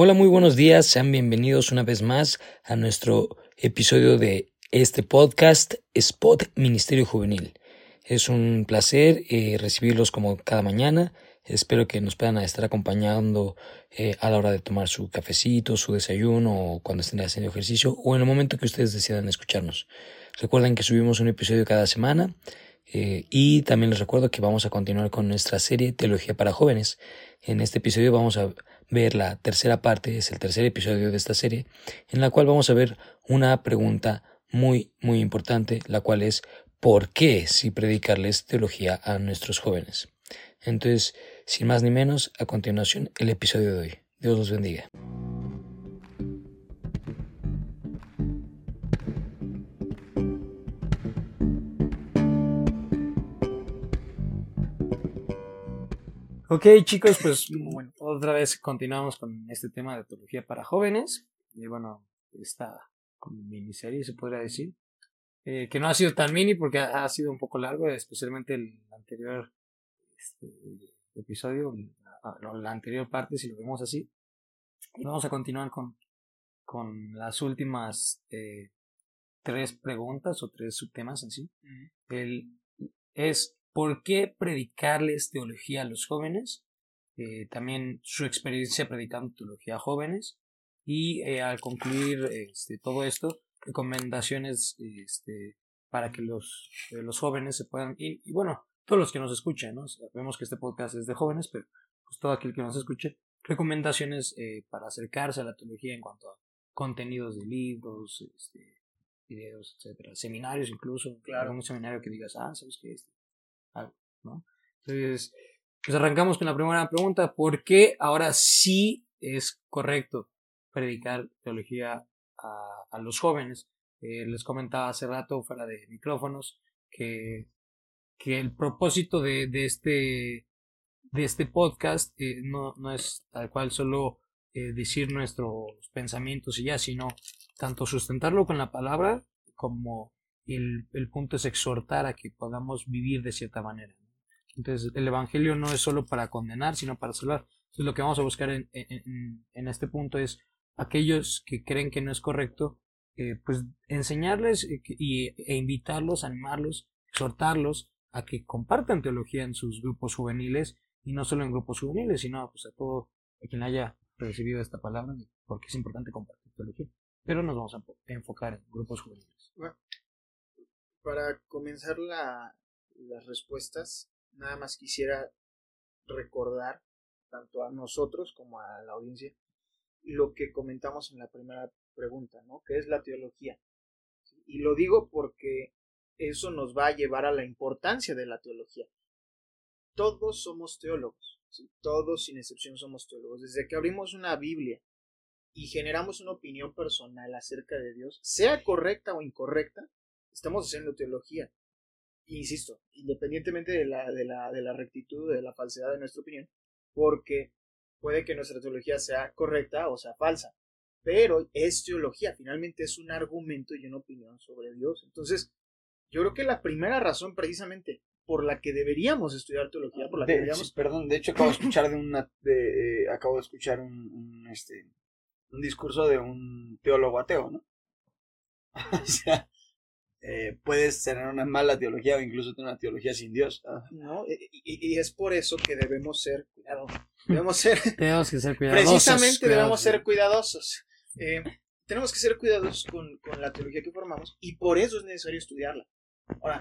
Hola, muy buenos días, sean bienvenidos una vez más a nuestro episodio de este podcast Spot Ministerio Juvenil. Es un placer eh, recibirlos como cada mañana. Espero que nos puedan estar acompañando eh, a la hora de tomar su cafecito, su desayuno o cuando estén haciendo ejercicio o en el momento que ustedes decidan escucharnos. Recuerden que subimos un episodio cada semana eh, y también les recuerdo que vamos a continuar con nuestra serie Teología para Jóvenes. En este episodio vamos a ver la tercera parte, es el tercer episodio de esta serie, en la cual vamos a ver una pregunta muy, muy importante, la cual es ¿por qué si predicarles teología a nuestros jóvenes? Entonces, sin más ni menos, a continuación el episodio de hoy. Dios los bendiga. Ok, chicos, pues otra vez continuamos con este tema de teología para jóvenes. Y bueno, esta como miniserie se podría decir. Eh, que no ha sido tan mini porque ha, sido un poco largo, especialmente el anterior este, episodio, la, la, anterior parte, si lo vemos así. Y vamos a continuar con, con las últimas eh, tres preguntas o tres subtemas en sí. El, es ¿Por qué predicarles teología a los jóvenes? Eh, también su experiencia predicando teología a jóvenes. Y eh, al concluir este, todo esto, recomendaciones este, para que los, eh, los jóvenes se puedan ir. Y bueno, todos los que nos escuchen, ¿no? Sabemos que este podcast es de jóvenes, pero pues todo aquel que nos escuche, recomendaciones para acercarse a la teología en cuanto a contenidos de libros, este, videos, etcétera, seminarios incluso, claro, un seminario que digas, ah, sabes que este, ¿no? Entonces, pues arrancamos con la primera pregunta, ¿por qué ahora sí es correcto predicar teología a, los jóvenes? Eh, les comentaba hace rato fuera de micrófonos que, que el propósito de, de este de este podcast eh, no, no, es tal cual solo eh, decir nuestros pensamientos y ya, sino tanto sustentarlo con la palabra como el, el, punto es exhortar a que podamos vivir de cierta manera. Entonces, el Evangelio no es solo para condenar, sino para salvar. Entonces, lo que vamos a buscar en, este punto es aquellos que creen que no es correcto, eh, pues enseñarles eh, y, e invitarlos, animarlos, exhortarlos a que compartan teología en sus grupos juveniles y no solo en grupos juveniles, sino pues a todo a quien haya recibido esta palabra, porque es importante compartir teología. Pero nos vamos a enfocar en grupos juveniles para comenzar la, las respuestas, nada más quisiera recordar tanto a nosotros como a la audiencia lo que comentamos en la primera pregunta, ¿no? Que es la teología. Y lo digo porque eso nos va a llevar a la importancia de la teología. Todos somos teólogos, todos sin excepción somos teólogos. Desde que abrimos una Biblia y generamos una opinión personal acerca de Dios, sea correcta o incorrecta, estamos haciendo teología. Insisto, independientemente de la, de la, de la rectitud, de la falsedad de nuestra opinión, porque puede que nuestra teología sea correcta o sea falsa, pero es teología, finalmente es un argumento y una opinión sobre Dios. Entonces, yo creo que la primera razón precisamente por la que deberíamos estudiar teología, por la que deberíamos... Perdón, de hecho acabo de escuchar de una... De, eh, acabo de escuchar un, un, este, un discurso de un teólogo ateo, ¿no? o sea, eh, puedes tener una mala teología o incluso tener una teología sin Dios. No, y, es por eso que debemos ser cuidadosos. Debemos ser, tenemos que ser cuidadosos. Precisamente debemos ser cuidadosos. Eh, tenemos que ser cuidadosos con, con la teología que formamos y por eso es necesario estudiarla. Ahora,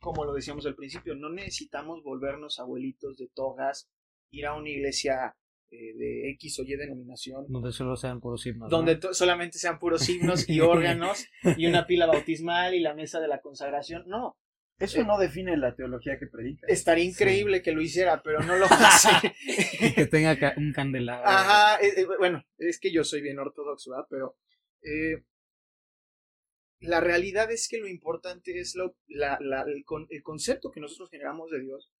como lo decíamos al principio, no necesitamos volvernos abuelitos de togas, ir a una iglesia eh, de X o Y denominación. Donde solo sean puros himnos. Donde solamente sean puros himnos y órganos y una pila bautismal y la mesa de la consagración. No. Eso no define la teología que predica. Estaría increíble que lo hiciera, pero no lo hace. que tenga un candelabro. Ajá, eh, eh, bueno, es que yo soy bien ortodoxo, ¿verdad? Pero la realidad es que lo importante es lo, la, la, el, el, concepto que nosotros generamos de Dios,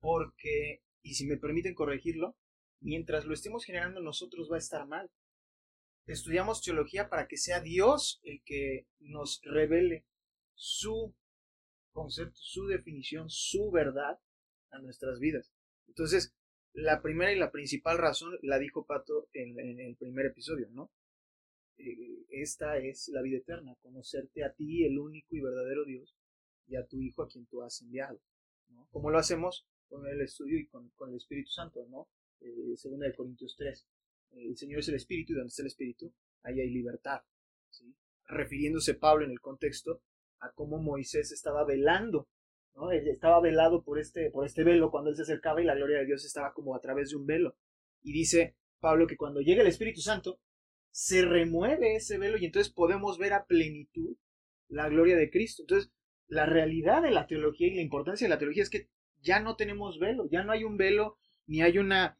porque y si me permiten corregirlo, mientras lo estemos generando nosotros va a estar mal. Estudiamos teología para que sea Dios el que nos revele su concepto, su definición, su verdad a nuestras vidas. Entonces, La primera y la principal razón la dijo Pato en, el primer episodio, ¿no? Eh, esta es la vida eterna, conocerte a ti, el único y verdadero Dios, y a tu Hijo a quien tú has enviado. ¿Cómo lo hacemos? Con el estudio y con, el Espíritu Santo, ¿no? Eh, segunda de Corintios 3. el Señor es el Espíritu y donde está el Espíritu, ahí hay libertad. Refiriéndose Pablo en el contexto a cómo Moisés estaba velando ¿no? Estaba velado por este, por este velo cuando él se acercaba y la gloria de Dios estaba como a través de un velo. Y dice Pablo que cuando llega el Espíritu Santo, se remueve ese velo y entonces podemos ver a plenitud la gloria de Cristo. Entonces, la realidad de la teología y la importancia de la teología es que ya no tenemos velo, ya no hay un velo, ni hay una,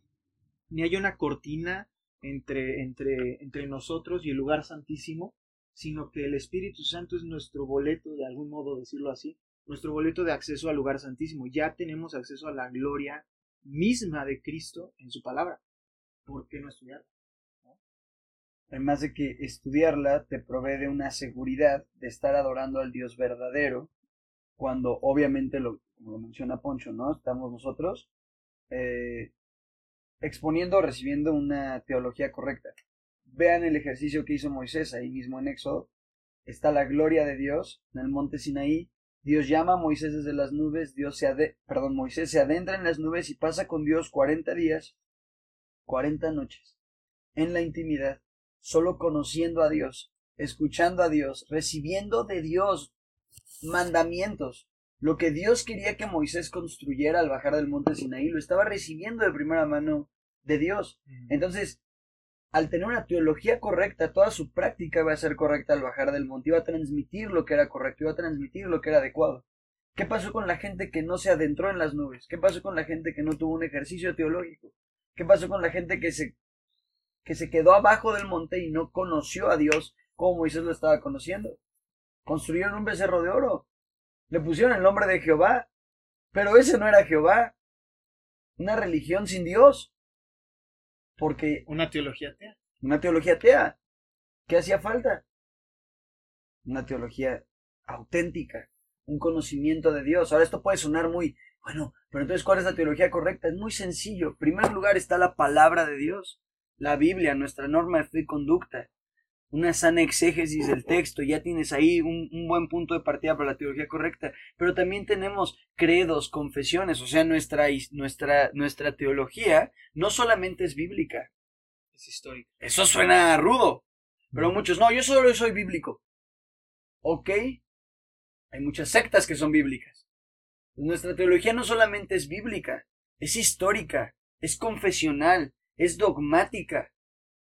ni hay una cortina entre, entre, entre nosotros y el lugar santísimo, sino que el Espíritu Santo es nuestro boleto, de algún modo decirlo así, nuestro boleto de acceso al lugar santísimo. Ya tenemos acceso a la gloria misma de Cristo en su palabra. ¿Por qué no estudiarla? Además de que estudiarla te provee de una seguridad de estar adorando al Dios verdadero, cuando obviamente, lo, como lo menciona Poncho, ¿no? Estamos nosotros eh, exponiendo o recibiendo una teología correcta. Vean el ejercicio que hizo Moisés ahí mismo en Éxodo. Está la gloria de Dios en el monte Sinaí Dios llama a Moisés desde las nubes, Dios se perdón, Moisés se adentra en las nubes y pasa con Dios cuarenta días, cuarenta noches, en la intimidad, solo conociendo a Dios, escuchando a Dios, recibiendo de Dios mandamientos. Lo que Dios quería que Moisés construyera al bajar del monte Sinaí, lo estaba recibiendo de primera mano de Dios. Entonces, al tener una teología correcta, toda su práctica iba a ser correcta al bajar del monte, iba a transmitir lo que era correcto, iba a transmitir lo que era adecuado. ¿Qué pasó con la gente que no se adentró en las nubes? ¿Qué pasó con la gente que no tuvo un ejercicio teológico? ¿Qué pasó con la gente que se, que se quedó abajo del monte y no conoció a Dios como Moisés lo estaba conociendo? Construyeron un becerro de oro, le pusieron el nombre de Jehová, pero ese no era Jehová, una religión sin Dios. Porque. Una teología atea. Una teología atea. ¿Qué hacía falta? Una teología auténtica. Un conocimiento de Dios. Ahora esto puede sonar muy. Bueno, pero entonces, ¿cuál es la teología correcta? Es muy sencillo. En primer lugar está la palabra de Dios. La Biblia, nuestra norma de fe y conducta una sana exégesis del texto, ya tienes ahí un, buen punto de partida para la teología correcta, pero también tenemos credos, confesiones, o sea, nuestra, nuestra, nuestra teología no solamente es bíblica, es histórica. Eso suena rudo, pero muchos, no, yo solo soy bíblico. Ok, hay muchas sectas que son bíblicas. Nuestra teología no solamente es bíblica, es histórica, es confesional, es dogmática,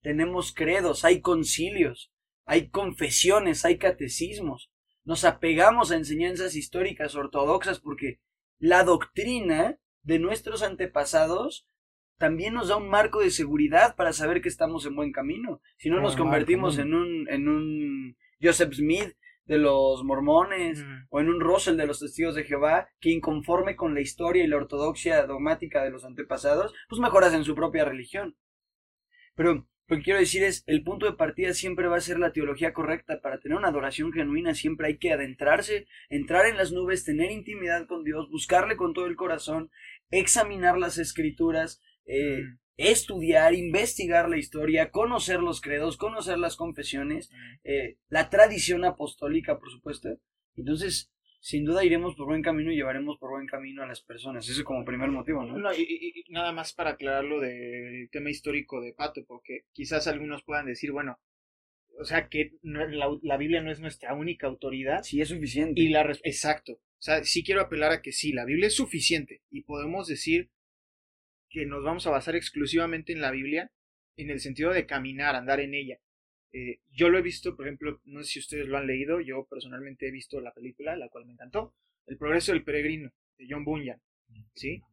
tenemos credos, hay concilios, hay confesiones, hay catecismos. Nos apegamos a enseñanzas históricas ortodoxas porque la doctrina de nuestros antepasados también nos da un marco de seguridad para saber que estamos en buen camino. Si no nos convertimos en un, en un Joseph Smith de los mormones o en un Russell de los testigos de Jehová que inconforme con la historia y la ortodoxia dogmática de los antepasados, pues mejoras en su propia religión. Pero lo que quiero decir es, el punto de partida siempre va a ser la teología correcta. Para tener una adoración genuina siempre hay que adentrarse, entrar en las nubes, tener intimidad con Dios, buscarle con todo el corazón, examinar las escrituras, eh, mm. estudiar, investigar la historia, conocer los credos, conocer las confesiones, mm. eh, la tradición apostólica, por supuesto. Entonces, sin duda iremos por buen camino y llevaremos por buen camino a las personas. Ese como primer motivo, ¿no? no y, nada más para aclarar lo del tema histórico de Pato, porque quizás algunos puedan decir, bueno, o sea, que la, Biblia no es nuestra única autoridad. Sí, es suficiente. Y la Exacto. O sea, sí quiero apelar a que sí, la Biblia es suficiente y podemos decir que nos vamos a basar exclusivamente en la Biblia en el sentido de caminar, andar en ella. Eh, yo lo he visto, por ejemplo, no sé si ustedes lo han leído, yo personalmente he visto la película, la cual me encantó, El progreso del peregrino, de John Bunyan, ¿sí?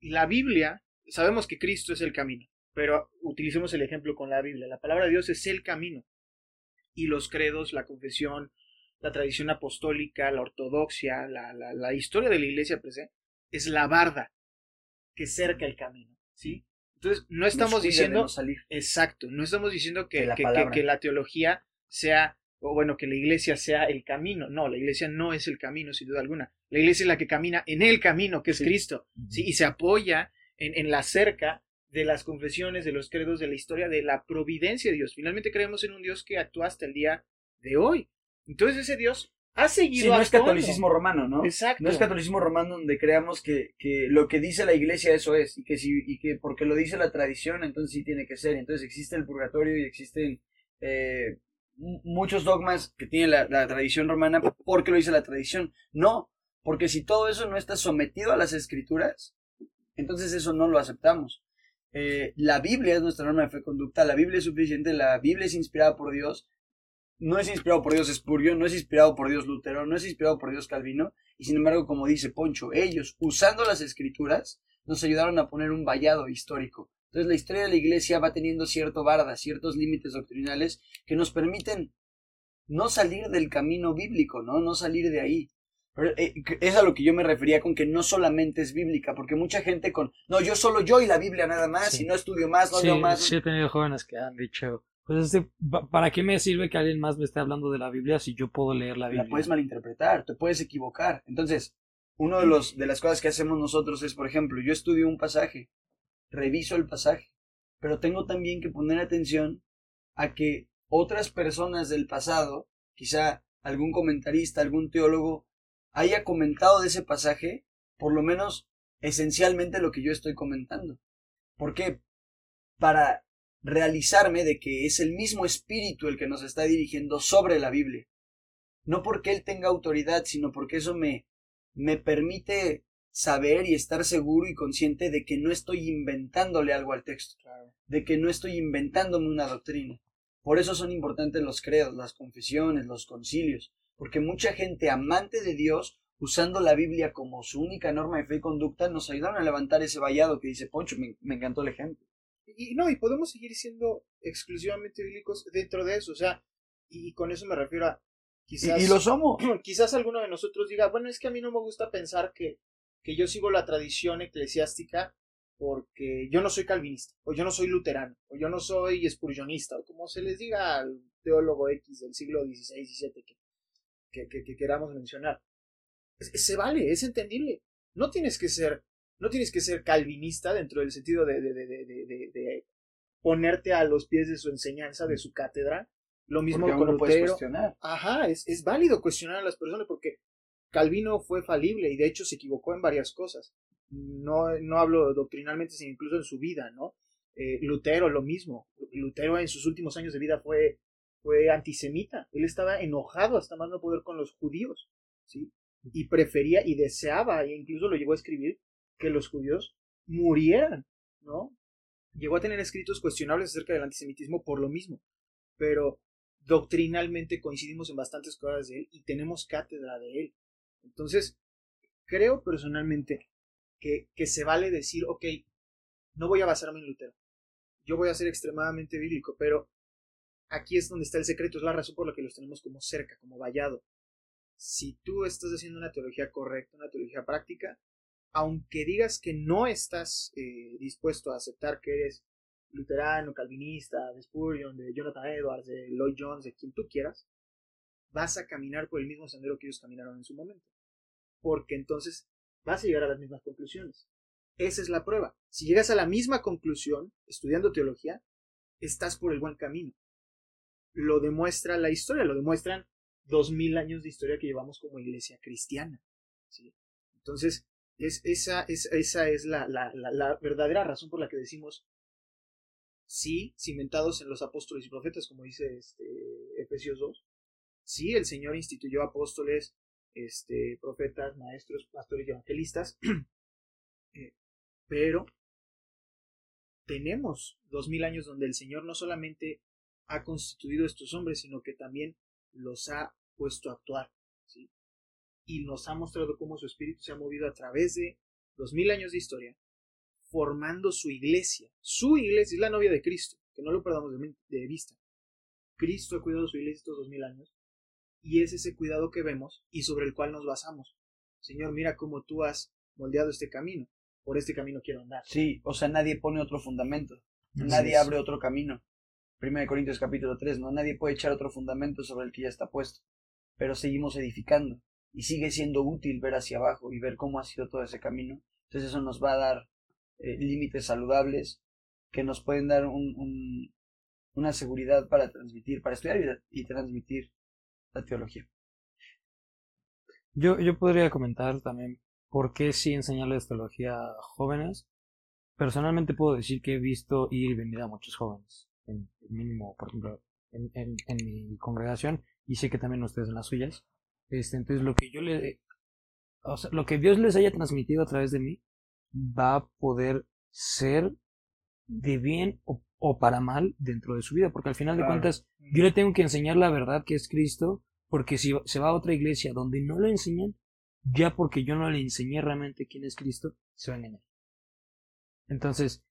La Biblia, sabemos que Cristo es el camino, pero utilicemos el ejemplo con la Biblia, la palabra de Dios es el camino, y los credos, la confesión, la tradición apostólica, la ortodoxia, la, la historia de la iglesia, pues, es la barda que cerca el camino, ¿sí? Entonces, no estamos diciendo... Exacto, no estamos diciendo que la, que, la teología sea, o bueno, que la iglesia sea el camino. No, la iglesia no es el camino, sin duda alguna. La iglesia es la que camina en el camino, que es Cristo, ¿sí? Y se apoya en, en la cerca de las confesiones, de los credos, de la historia, de la providencia de Dios. Finalmente creemos en un Dios que actúa hasta el día de hoy. Entonces ese Dios ha seguido Sí, no es catolicismo romano, ¿no? Exacto. No es catolicismo romano donde creamos que, que lo que dice la iglesia eso es, y que si, y que porque lo dice la tradición, entonces sí tiene que ser. Entonces existe el purgatorio y existen eh, mu- muchos dogmas que tiene la, la tradición romana porque lo dice la tradición. No, porque si todo eso no está sometido a las escrituras, entonces eso no lo aceptamos. Eh, la Biblia es nuestra norma de fe conducta, la Biblia es suficiente, la Biblia es inspirada por Dios, no es inspirado por Dios Spurgeon, no es inspirado por Dios Lutero, no es inspirado por Dios Calvino, y sin embargo, como dice Poncho, ellos, usando las escrituras, nos ayudaron a poner un vallado histórico. Entonces la historia de la iglesia va teniendo cierto barda, ciertos límites doctrinales que nos permiten no salir del camino bíblico, ¿no? No salir de ahí. Pero, eh, es a lo que yo me refería con que no solamente es bíblica, porque mucha gente con, no, yo solo yo y la Biblia nada más, Sí. y no estudio más, no sí, leo más. sí he tenido jóvenes que han dicho, pues este, pa- ¿para qué me sirve que alguien más me esté hablando de la Biblia si yo puedo leer la Biblia? la puedes malinterpretar, te puedes equivocar. Entonces, uno de los de las cosas que hacemos nosotros es, por ejemplo, yo estudio un pasaje, reviso el pasaje, pero tengo también que poner atención a que otras personas del pasado, quizá algún comentarista, algún teólogo, haya comentado de ese pasaje, por lo menos esencialmente lo que yo estoy comentando. ¿Por qué? Para realizarme de que es el mismo espíritu el que nos está dirigiendo sobre la Biblia no porque él tenga autoridad, sino porque eso me, me permite saber y estar seguro y consciente de que no estoy inventándole algo al texto, de que no estoy inventándome una doctrina. Por eso son importantes los credos, las confesiones, los concilios, porque mucha gente amante de Dios, usando la Biblia como su única norma de fe y conducta, nos ayudaron a levantar ese vallado que dice Poncho, me, me encantó el ejemplo. Y, y no, y podemos seguir siendo exclusivamente bíblicos dentro de eso, o sea, y con eso me refiero a quizás Y, y lo somos. quizás alguno de nosotros diga, bueno, es que a mí no me gusta pensar que, que yo sigo la tradición eclesiástica porque yo no soy calvinista, o yo no soy luterano, o yo no soy espurionista, o como se les diga al teólogo X del siglo XVI, XVII que, que, que, que queramos mencionar. Se vale, es entendible. No tienes que ser, no tienes que ser calvinista dentro del sentido de, de, de, de, ponerte a los pies de su enseñanza, de su cátedra. Lo mismo Porque con Lutero. cuestionar. Ajá, es, es válido cuestionar a las personas porque Calvino fue falible y de hecho se equivocó en varias cosas. No, no hablo doctrinalmente, sino incluso en su vida, ¿no? Eh, Lutero, lo mismo. Lutero en sus últimos años de vida fue, fue antisemita. Él estaba enojado hasta más no poder con los judíos, ¿sí? Y prefería y deseaba, e incluso lo llegó a escribir, que los judíos murieran, ¿no? Llegó a tener escritos cuestionables acerca del antisemitismo por lo mismo. Pero doctrinalmente coincidimos en bastantes cosas de él y tenemos cátedra de él. Entonces, creo personalmente que, que se vale decir, ok, no voy a basarme en Lutero, yo voy a ser extremadamente bíblico, pero aquí es donde está el secreto, es la razón por la que los tenemos como cerca, como vallado. Si tú estás haciendo una teología correcta, una teología práctica, aunque digas que no estás eh, dispuesto a aceptar que eres luterano, calvinista, de Spurgeon, de Jonathan Edwards, de Lloyd Jones, de quien tú quieras, vas a caminar por el mismo sendero que ellos caminaron en su momento. Porque entonces vas a llegar a las mismas conclusiones. Esa es la prueba. Si llegas a la misma conclusión estudiando teología, estás por el buen camino. Lo demuestra la historia, lo demuestran dos mil años de historia que llevamos como iglesia cristiana. ¿sí? Entonces, es, esa, es, esa es la, la, la, verdadera razón por la que decimos sí, cimentados en los apóstoles y profetas, como dice este, Efesios 2. Sí, el Señor instituyó apóstoles, este, profetas, maestros, pastores y evangelistas, eh, pero tenemos dos mil años donde el Señor no solamente ha constituido estos hombres, sino que también los ha puesto a actuar, ¿sí? Y nos ha mostrado cómo su espíritu se ha movido a través de dos mil años de historia, formando su iglesia. Su iglesia es la novia de Cristo, que no lo perdamos de, de vista. Cristo ha cuidado su iglesia estos dos mil años, y es ese cuidado que vemos y sobre el cual nos basamos. Señor, mira cómo tú has moldeado este camino. Por este camino quiero andar. Sí, o sea, nadie pone otro fundamento. Así Nadie es. abre otro camino. 1 Corintios capítulo 3, ¿no? Nadie puede echar otro fundamento sobre el que ya está puesto. Pero seguimos edificando. Y sigue siendo útil ver hacia abajo y ver cómo ha sido todo ese camino. Entonces eso nos va a dar eh, límites saludables que nos pueden dar un, un- una seguridad para transmitir, para estudiar y, transmitir la teología. Yo, yo podría comentar también por qué sí enseñarles teología a jóvenes. Personalmente puedo decir que he visto ir y venir a muchos jóvenes, en mínimo, por ejemplo, en mi congregación, y sé que también ustedes en las suyas. Este, entonces lo que yo le, o sea, lo que Dios les haya transmitido a través de mí va a poder ser de bien o, o para mal dentro de su vida, porque al final de cuentas yo le tengo que enseñar la verdad que es Cristo, porque si se va a otra iglesia donde no lo enseñan, ya porque yo no le enseñé realmente quién es Cristo, se va a engañar. Entonces,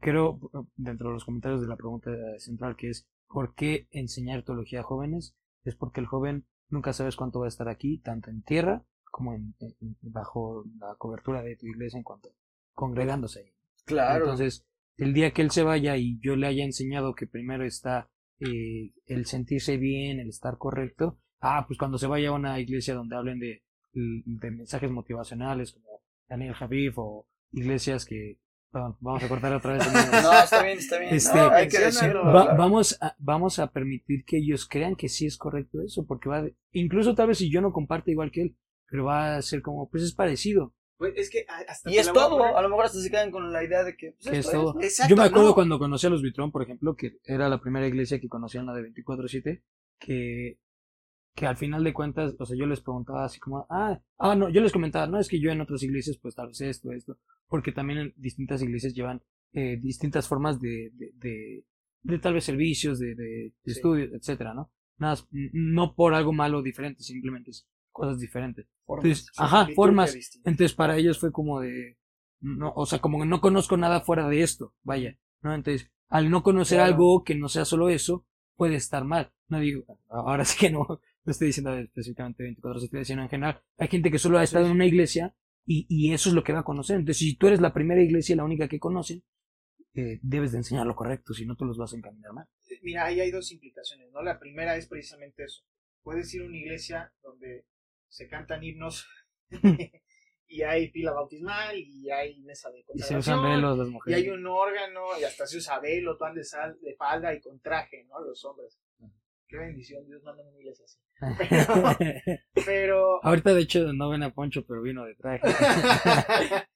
creo, dentro de los comentarios de la pregunta central, que es ¿por qué enseñar teología a jóvenes? Es porque el joven nunca sabes cuánto va a estar aquí, tanto en tierra como en, en- bajo la cobertura de tu iglesia en cuanto congregándose ahí. Claro. Entonces, el día que él se vaya y yo le haya enseñado que primero está eh, el sentirse bien, el estar correcto, ah, pues cuando se vaya a una iglesia donde hablen de, de mensajes motivacionales como Daniel Javif o iglesias que, perdón, vamos a cortar otra vez. no, está bien, está bien. Este, No, hay que menciona- decirlo. Va- claro. vamos, a, vamos a permitir que ellos crean que sí es correcto eso, porque va, de- incluso tal vez si yo no comparto igual que él, pero va a ser como, pues es parecido. Pues es que hasta Y es a todo, a lo mejor hasta se quedan con la idea de que pues, es todo. ¿no? Exacto, Yo me acuerdo no. cuando conocí a los Vitrón, por ejemplo, que era la primera iglesia que conocían la de 24-7, que, que al final de cuentas, o sea, yo les preguntaba así como, ah, ah, no, yo les comentaba, no, es que yo en otras iglesias, pues tal vez esto, esto, porque también en distintas iglesias llevan eh, distintas formas de, de, de, de tal vez servicios, de, de, Sí. estudios, etcétera, ¿no? Nada, no por algo malo diferente, simplemente es cosas diferentes. Formas. Entonces, Sí, ajá, formas. Entonces para ellos fue como de, no, o sea, como que no conozco nada fuera de esto, vaya, ¿no? Entonces, al no conocer Claro. algo que no sea solo eso, puede estar mal. No digo, ahora sí que no, no estoy diciendo específicamente 24 7 sino en general. Hay gente que solo ha estado en una iglesia y, y eso es lo que va a conocer. Entonces, si tú eres la primera iglesia y la única que conocen, eh, debes de enseñar lo correcto, si no te los vas a encaminar mal. Mira, ahí hay dos implicaciones, ¿no? La primera es precisamente eso. Puedes ir a una iglesia donde se cantan himnos y hay pila bautismal y hay mesa de Y se usan velos las y mujeres. hay un órgano y hasta se usa velo, tú andes al- de falda y con traje, ¿no? Los hombres. Qué bendición, Dios manda una iglesia así. Pero... Ahorita de hecho no ven a Poncho, pero vino de traje.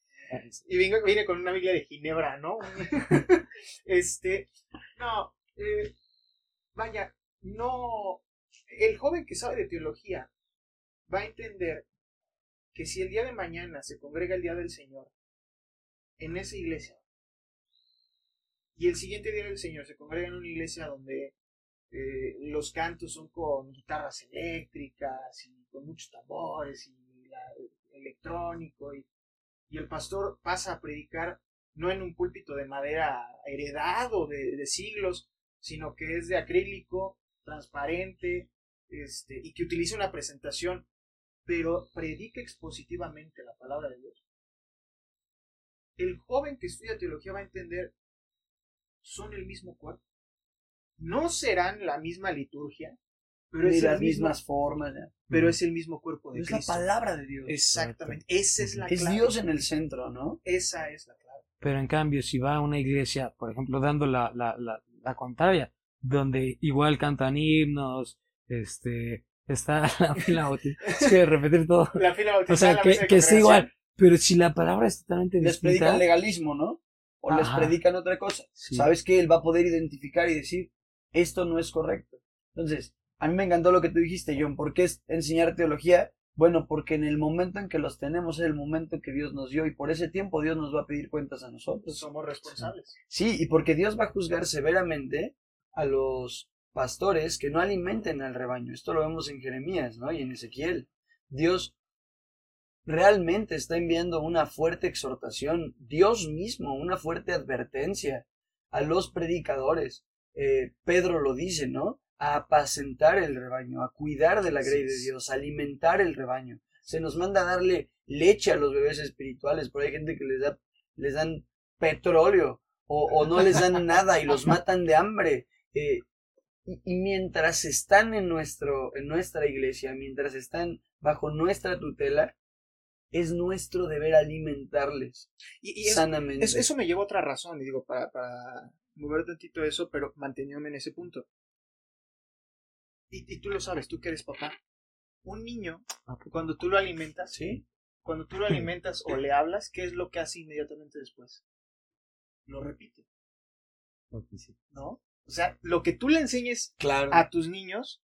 y vine, vine con una Biblia de Ginebra, ¿no? este, no, eh, vaya, no, el joven que sabe de teología va a entender que si el día de mañana se congrega el día del Señor en esa iglesia y el siguiente día del Señor se congrega en una iglesia donde eh, los cantos son con guitarras eléctricas y con muchos tambores y electrónico y y el pastor pasa a predicar no en un púlpito de madera heredado de, de siglos, sino que es de acrílico, transparente, este, y que utiliza una presentación, pero predica expositivamente la palabra de Dios. El joven que estudia teología va a entender, son el mismo cuerpo. No serán la misma liturgia, pero Ni es el las mismo, mismas formas. pero es el mismo cuerpo de Es la Cristo. palabra de Dios. Exactamente, esa es la Es clave. Dios en el centro, ¿no? Esa es la clave. Pero en cambio, si va a una iglesia, por ejemplo, dando la, la, la, la contraria, donde igual cantan himnos, este, está la fila bautismal, es que repetir todo, La fila o sea, que, que esté igual, pero si la palabra es totalmente Les distinta, predican legalismo, ¿no? O les Ajá. predican otra cosa. Sí. Sabes que él va a poder identificar y decir, esto no es correcto. Entonces, a mí me encantó lo que tú dijiste, John. ¿Por qué es enseñar teología? Bueno, porque en el momento en que los tenemos es el momento que Dios nos dio y por ese tiempo Dios nos va a pedir cuentas a nosotros. somos responsables. Sí, y porque Dios va a juzgar severamente a los pastores que no alimenten al rebaño. Esto lo vemos en Jeremías, ¿no? Y en Ezequiel. Dios realmente está enviando una fuerte exhortación, Dios mismo, una fuerte advertencia a los predicadores. Eh, Pedro lo dice, ¿no? A apacentar el rebaño, a cuidar de la grey de Dios, a alimentar el rebaño. Se nos manda a darle leche a los bebés espirituales, pero hay gente que les da, les dan petróleo o, o no les dan nada y los matan de hambre. Eh, y, y mientras están en, nuestro, en nuestra iglesia, mientras están bajo nuestra tutela, es nuestro deber alimentarles Y, y es- sanamente. eso, eso me lleva a otra razón, y digo, para, para mover tantito eso, pero manteniéndome en ese punto. Y, y tú lo sabes, tú que eres papá. Un niño, cuando tú lo alimentas, ¿Sí? cuando tú lo alimentas o le hablas, ¿qué es lo que hace inmediatamente después? Lo repite, ¿no? O sea, lo que tú le enseñes Claro. a tus niños,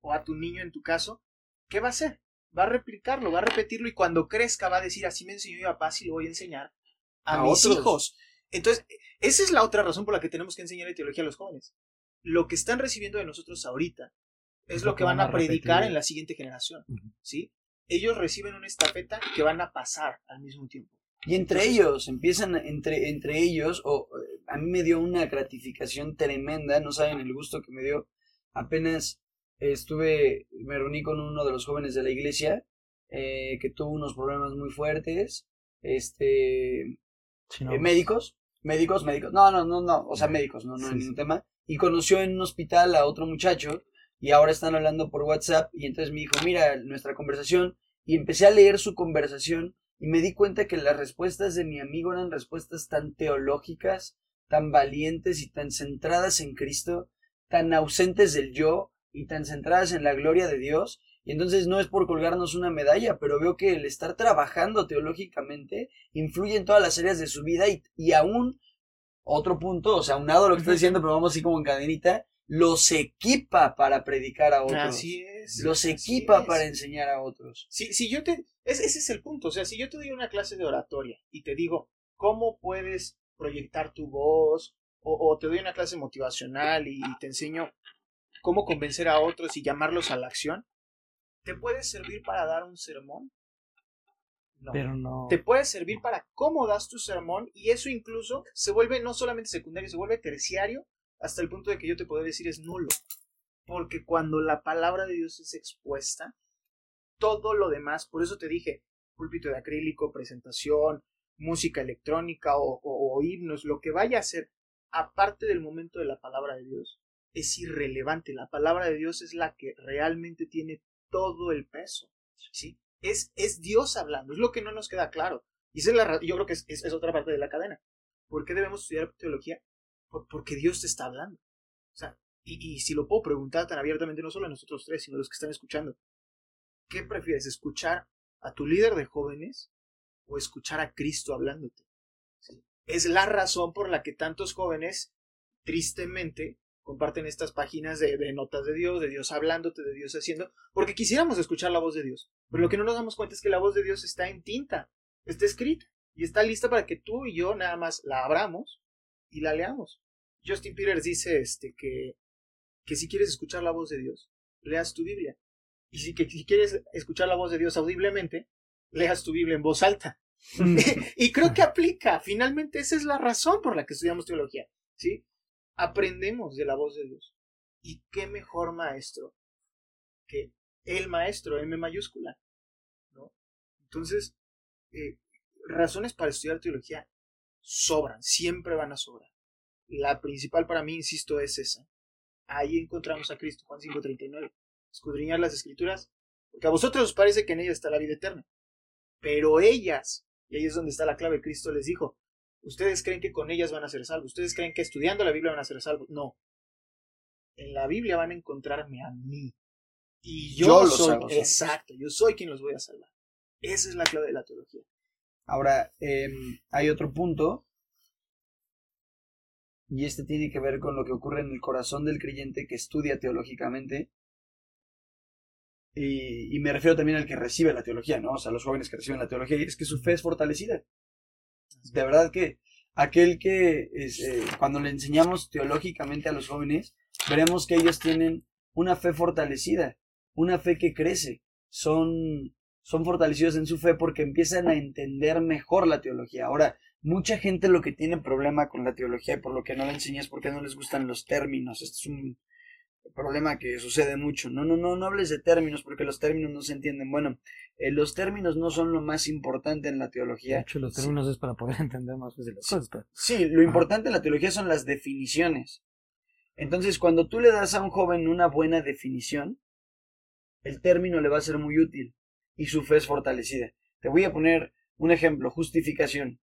o a tu niño en tu caso, ¿qué va a hacer? Va a replicarlo, va a repetirlo y cuando crezca va a decir, así me enseñó mi papá, así lo voy a enseñar a, A mis otros. hijos. Entonces, esa es la otra razón por la que tenemos que enseñar teología a los jóvenes. Lo que están recibiendo de nosotros ahorita es lo que van a predicar repetir. en la siguiente generación. ¿sí? Ellos reciben una estafeta que van a pasar al mismo tiempo. Y entre ellos, empiezan entre, entre ellos, o eh, a mí me dio una gratificación tremenda, no saben el gusto que me dio. Apenas estuve, me reuní con uno de los jóvenes de la iglesia, eh, que tuvo unos problemas muy fuertes, este, Sí, no, eh, médicos, médicos, médicos, no, no, no, no, o sea, médicos, no, no hay ningún tema. Y conoció en un hospital a otro muchacho y ahora están hablando por WhatsApp y entonces me dijo, mira nuestra conversación y empecé a leer su conversación y me di cuenta que las respuestas de mi amigo eran respuestas tan teológicas, tan valientes y tan centradas en Cristo, tan ausentes del yo y tan centradas en la gloria de Dios. Y entonces no es por colgarnos una medalla, pero veo que el estar trabajando teológicamente influye en todas las áreas de su vida y, y aún otro punto, o sea, aunado a lo que estoy diciendo, pero vamos así como en cadenita, los equipa para predicar a otros. Así es. Los equipa es. para enseñar a otros. Si, si yo te. es- ese es el punto. O sea, si yo te doy una clase de oratoria y te digo cómo puedes proyectar tu voz, o, o te doy una clase motivacional y, y te enseño cómo convencer a otros y llamarlos a la acción, ¿te puede servir para dar un sermón? No. Pero no. Te puede servir para cómo das tu sermón y eso incluso se vuelve no solamente secundario, se vuelve terciario hasta el punto de que yo te puedo decir es nulo. Porque cuando la palabra de Dios es expuesta, todo lo demás, por eso te dije, púlpito de acrílico, presentación, música electrónica o, o- o himnos, lo que vaya a ser, aparte del momento de la palabra de Dios, es irrelevante. La palabra de Dios es la que realmente tiene todo el peso. ¿sí? Es, es Dios hablando, es lo que no nos queda claro. Y es la, yo creo que es, es- otra parte de la cadena. ¿Por qué debemos estudiar teología? Por- porque Dios te está hablando. O sea, y, y si lo puedo preguntar tan abiertamente, no solo a nosotros tres, sino a los que están escuchando. ¿Qué prefieres? ¿Escuchar a tu líder de jóvenes o escuchar a Cristo hablándote? Es la razón por la que tantos jóvenes, tristemente, comparten estas páginas de, de notas de Dios, de Dios hablándote, de Dios haciendo, porque quisiéramos escuchar la voz de Dios. Pero lo que no nos damos cuenta es que la voz de Dios está en tinta, está escrita y está lista para que tú y yo nada más la abramos y la leamos. Justin Peters dice este que, que si quieres escuchar la voz de Dios, leas tu Biblia. Y si, que, si quieres escuchar la voz de Dios audiblemente, leas tu Biblia en voz alta. y creo que aplica. Finalmente esa es la razón por la que estudiamos teología. ¿sí? Aprendemos de la voz de Dios. ¿Y qué mejor maestro que el maestro, M mayúscula? ¿no? Entonces, eh, razones para estudiar teología sobran, siempre van a sobrar. La principal para mí, insisto, es esa. Ahí encontramos a Cristo, Juan 5:39. Escudriñar las escrituras, porque a vosotros os parece que en ellas está la vida eterna. Pero ellas, y ahí es donde está la clave, Cristo les dijo, ustedes creen que con ellas van a ser salvos, ustedes creen que estudiando la Biblia van a ser salvos. No. En la Biblia van a encontrarme a mí. Y yo, Yo los soy, hago salvos. exacto, yo soy quien los voy a salvar. Esa es la clave de la teología. Ahora, em, hay otro punto, y este tiene que ver con lo que ocurre en el corazón del creyente que estudia teológicamente, y, y me refiero también al que recibe la teología, ¿no? O sea, los jóvenes que reciben la teología, y es que su fe es fortalecida. De verdad que aquel que es, eh, cuando le enseñamos teológicamente a los jóvenes, veremos que ellos tienen una fe fortalecida, una fe que crece, son son fortalecidos en su fe porque empiezan a entender mejor la teología. Ahora, mucha gente lo que tiene problema con la teología y por lo que no la enseña es porque no les gustan los términos. Este es un problema que sucede mucho. No, no, no, no hables de términos porque los términos no se entienden. Bueno, eh, los términos no son lo más importante en la De teología. hecho, los términos es para poder entender más fácil las cosas. pero- Sí, lo importante en la teología son las definiciones. Entonces, cuando tú le das a un joven una buena definición, el término le va a ser muy útil y su fe es fortalecida. Te voy a poner un ejemplo, justificación.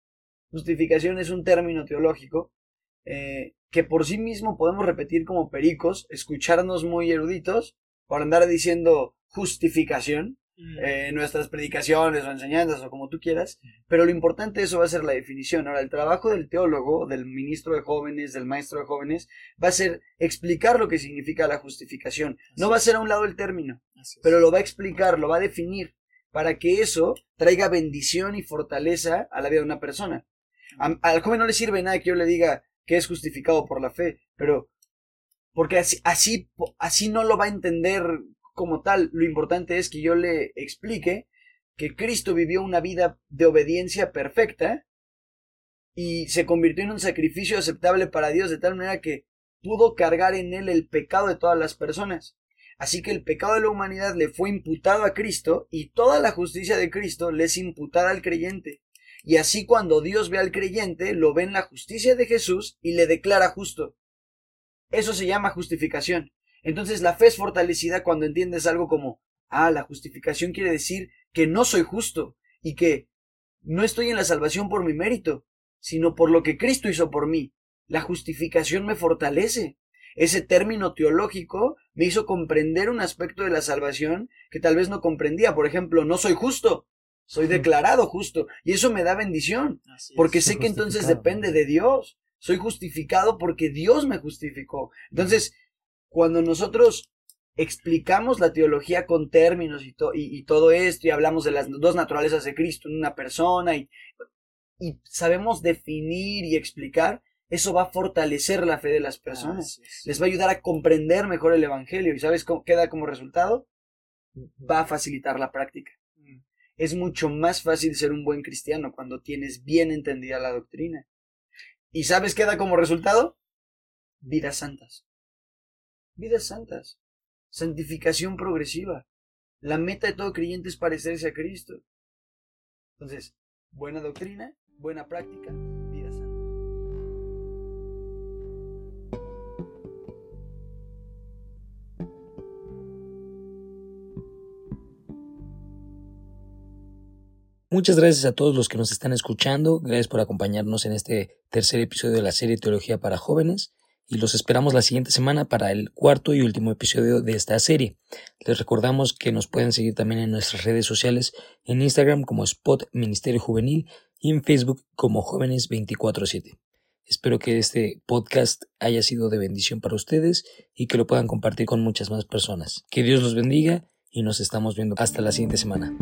Justificación es un término teológico eh, que por sí mismo podemos repetir como pericos, escucharnos muy eruditos, por andar diciendo justificación, Mm. eh, nuestras predicaciones o enseñanzas o como tú quieras, pero lo importante de eso va a ser la definición. Ahora, el trabajo del teólogo, del ministro de jóvenes, del maestro de jóvenes, va a ser explicar lo que significa la justificación. No va a ser a un lado el término, pero lo va a explicar, lo va a definir, para que eso traiga bendición y fortaleza a la vida de una persona. A- al joven no le sirve nada que yo le diga que es justificado por la fe, pero porque así, así, así no lo va a entender como tal. Lo importante es que yo le explique que Cristo vivió una vida de obediencia perfecta y se convirtió en un sacrificio aceptable para Dios de tal manera que pudo cargar en él el pecado de todas las personas. Así que el pecado de la humanidad le fue imputado a Cristo y toda la justicia de Cristo le es imputada al creyente. Y así cuando Dios ve al creyente, lo ve en la justicia de Jesús y le declara justo. Eso se llama justificación. Entonces la fe es fortalecida cuando entiendes algo como, ah, la justificación quiere decir que no soy justo y que no estoy en la salvación por mi mérito, sino por lo que Cristo hizo por mí. La justificación me fortalece. Ese término teológico me hizo comprender un aspecto de la salvación que tal vez no comprendía. Por ejemplo, no soy justo, soy declarado justo. Y eso me da bendición, Así porque sé que entonces depende de Dios. Soy justificado porque Dios me justificó. Entonces, cuando nosotros explicamos la teología con términos y, to- y- y todo esto, y hablamos de las dos naturalezas de Cristo en una persona, y, y sabemos definir y explicar, eso va a fortalecer la fe de las personas les va a ayudar a comprender mejor el Evangelio. ¿Y sabes cómo queda como resultado? Va a facilitar la práctica. Es mucho más fácil ser un buen cristiano cuando tienes bien entendida la doctrina. ¿Y sabes qué da como resultado? Vidas santas. Vidas santas. Santificación progresiva. La meta de todo creyente es parecerse a Cristo. Entonces, buena doctrina, buena práctica, Muchas gracias a todos los que nos están escuchando. Gracias por acompañarnos en este tercer episodio de la serie Teología para Jóvenes. Y los esperamos la siguiente semana para el cuarto y último episodio de esta serie. Les recordamos que nos pueden seguir también en nuestras redes sociales, en Instagram como Spot Ministerio Juvenil y en Facebook como Jóvenes 24-7. Espero que este podcast haya sido de bendición para ustedes y que lo puedan compartir con muchas más personas. Que Dios los bendiga y nos estamos viendo hasta la siguiente semana.